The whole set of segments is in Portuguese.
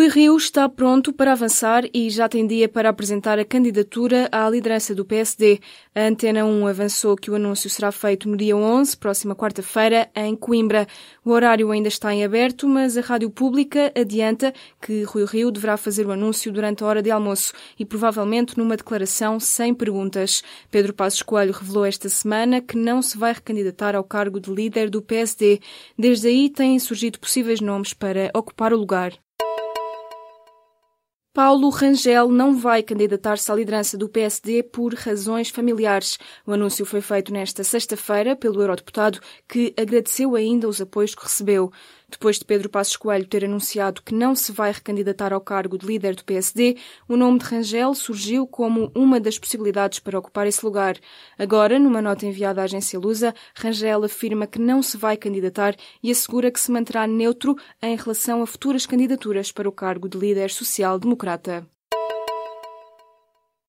Rui Rio está pronto para avançar e já tem dia para apresentar a candidatura à liderança do PSD. A Antena 1 avançou que o anúncio será feito no dia 11, próxima quarta-feira, em Coimbra. O horário ainda está em aberto, mas a Rádio Pública adianta que Rui Rio deverá fazer o anúncio durante a hora de almoço e provavelmente numa declaração sem perguntas. Pedro Passos Coelho revelou esta semana que não se vai recandidatar ao cargo de líder do PSD. Desde aí têm surgido possíveis nomes para ocupar o lugar. Paulo Rangel não vai candidatar-se à liderança do PSD por razões familiares. O anúncio foi feito nesta sexta-feira pelo eurodeputado, que agradeceu ainda os apoios que recebeu. Depois de Pedro Passos Coelho ter anunciado que não se vai recandidatar ao cargo de líder do PSD, o nome de Rangel surgiu como uma das possibilidades para ocupar esse lugar. Agora, numa nota enviada à agência Lusa, Rangel afirma que não se vai candidatar e assegura que se manterá neutro em relação a futuras candidaturas para o cargo de líder social-democrata.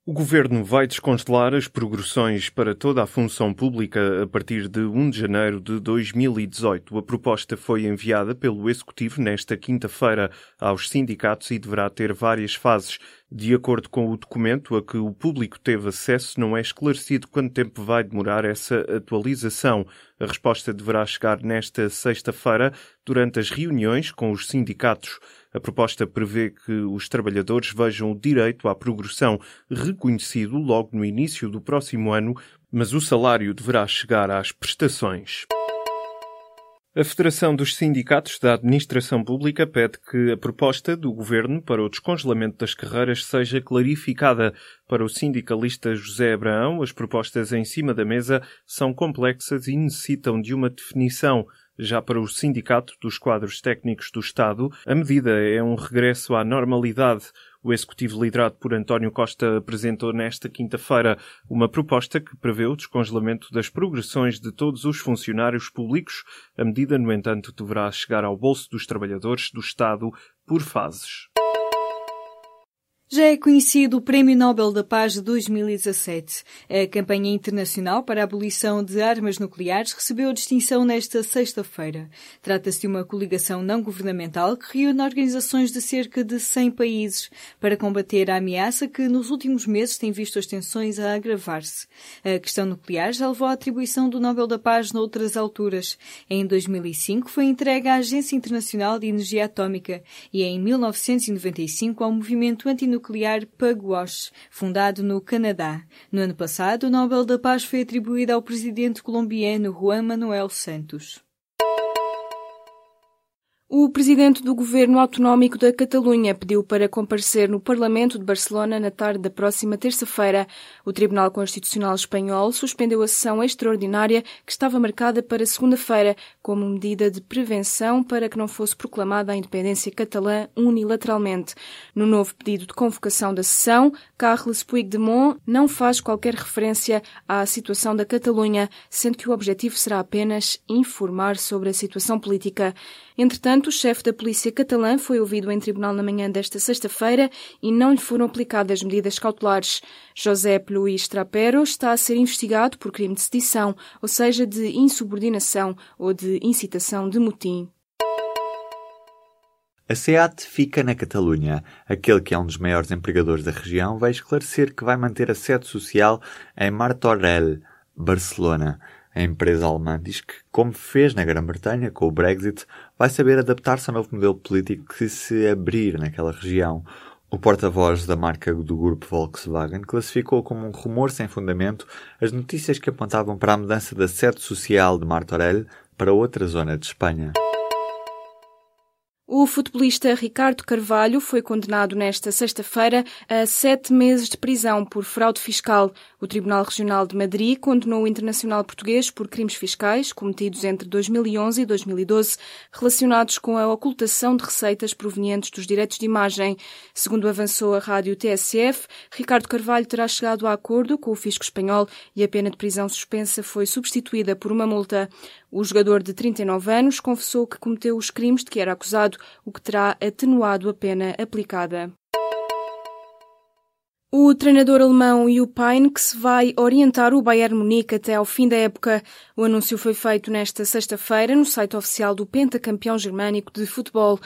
O Governo vai descongelar as progressões para toda a função pública a partir de 1 de janeiro de 2018. A proposta foi enviada pelo Executivo nesta quinta-feira aos sindicatos e deverá ter várias fases. De acordo com o documento a que o público teve acesso, não é esclarecido quanto tempo vai demorar essa atualização. A resposta deverá chegar nesta sexta-feira durante as reuniões com os sindicatos. A proposta prevê que os trabalhadores vejam o direito à progressão reconhecido logo no início do próximo ano, mas o salário deverá chegar às prestações. A Federação dos Sindicatos da Administração Pública pede que a proposta do Governo para o descongelamento das carreiras seja clarificada. Para o sindicalista José Abraão, as propostas em cima da mesa são complexas e necessitam de uma definição. Já para o Sindicato dos Quadros Técnicos do Estado, a medida é um regresso à normalidade. O executivo liderado por António Costa apresentou nesta quinta-feira uma proposta que prevê o descongelamento das progressões de todos os funcionários públicos. A medida, no entanto, deverá chegar ao bolso dos trabalhadores do Estado por fases. Já é conhecido o Prémio Nobel da Paz de 2017. A campanha internacional para a abolição de armas nucleares recebeu a distinção nesta sexta-feira. Trata-se de uma coligação não governamental que reúne organizações de cerca de 100 países para combater a ameaça que nos últimos meses tem visto as tensões a agravar-se. A questão nuclear já levou à atribuição do Nobel da Paz noutras alturas. Em 2005 foi entregue à Agência Internacional de Energia Atômica e em 1995 ao Movimento Antinuclear nuclear Pugwash, fundado no Canadá. No ano passado, o Nobel da Paz foi atribuído ao presidente colombiano Juan Manuel Santos. O presidente do governo autonómico da Catalunha pediu para comparecer no Parlamento de Barcelona na tarde da próxima terça-feira. O Tribunal Constitucional Espanhol suspendeu a sessão extraordinária que estava marcada para segunda-feira, como medida de prevenção para que não fosse proclamada a independência catalã unilateralmente. No novo pedido de convocação da sessão, Carles Puigdemont não faz qualquer referência à situação da Catalunha, sendo que o objetivo será apenas informar sobre a situação política. Entretanto, o chefe da polícia catalã foi ouvido em tribunal na manhã desta sexta-feira e não lhe foram aplicadas medidas cautelares. José Luís Trapero está a ser investigado por crime de sedição, ou seja, de insubordinação ou de incitação de motim. A SEAT fica na Catalunha. Aquele que é um dos maiores empregadores da região vai esclarecer que vai manter a sede social em Martorell, Barcelona. A empresa alemã diz que, como fez na Grã-Bretanha com o Brexit, vai saber adaptar-se ao novo modelo político que se abrir naquela região. O porta-voz da marca do grupo Volkswagen classificou como um rumor sem fundamento as notícias que apontavam para a mudança da sede social de Martorell para outra zona de Espanha. O futebolista Ricardo Carvalho foi condenado nesta sexta-feira a sete meses de prisão por fraude fiscal. O Tribunal Regional de Madrid condenou o internacional português por crimes fiscais cometidos entre 2011 e 2012 relacionados com a ocultação de receitas provenientes dos direitos de imagem. Segundo avançou a rádio TSF, Ricardo Carvalho terá chegado a acordo com o fisco espanhol e a pena de prisão suspensa foi substituída por uma multa. O jogador de 39 anos confessou que cometeu os crimes de que era acusado o que terá atenuado a pena aplicada. O treinador alemão Jupp Heynckes vai orientar o Bayern Munique até ao fim da época. O anúncio foi feito nesta sexta-feira no site oficial do pentacampeão germânico de futebol.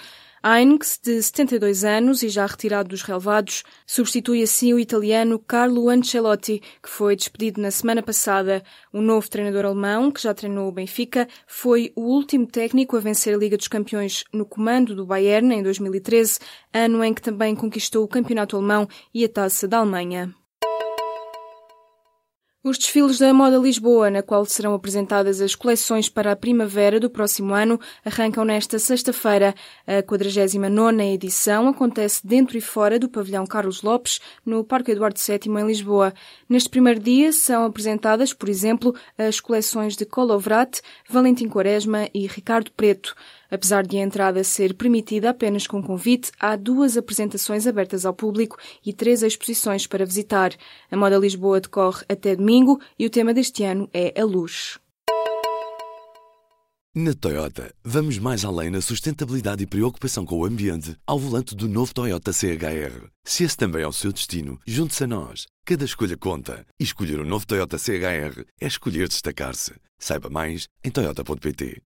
Heinz, de 72 anos e já retirado dos relevados, substitui assim o italiano Carlo Ancelotti, que foi despedido na semana passada. O novo treinador alemão, que já treinou o Benfica, foi o último técnico a vencer a Liga dos Campeões no comando do Bayern em 2013, ano em que também conquistou o campeonato alemão e a taça da Alemanha. Os desfiles da Moda Lisboa, na qual serão apresentadas as coleções para a primavera do próximo ano, arrancam nesta sexta-feira. A 49 edição acontece dentro e fora do pavilhão Carlos Lopes, no Parque Eduardo VII, em Lisboa. Neste primeiro dia são apresentadas, por exemplo, as coleções de Colovrat, Valentim Quaresma e Ricardo Preto. Apesar de a entrada ser permitida apenas com convite, há duas apresentações abertas ao público e três exposições para visitar. A Moda Lisboa decorre até domingo e o tema deste ano é a luz. Na Toyota, vamos mais além na sustentabilidade e preocupação com o ambiente ao volante do novo Toyota CHR. Se esse também é o seu destino, junte-se a nós. Cada escolha conta. E escolher o um novo Toyota CHR é escolher destacar-se. Saiba mais em Toyota.pt.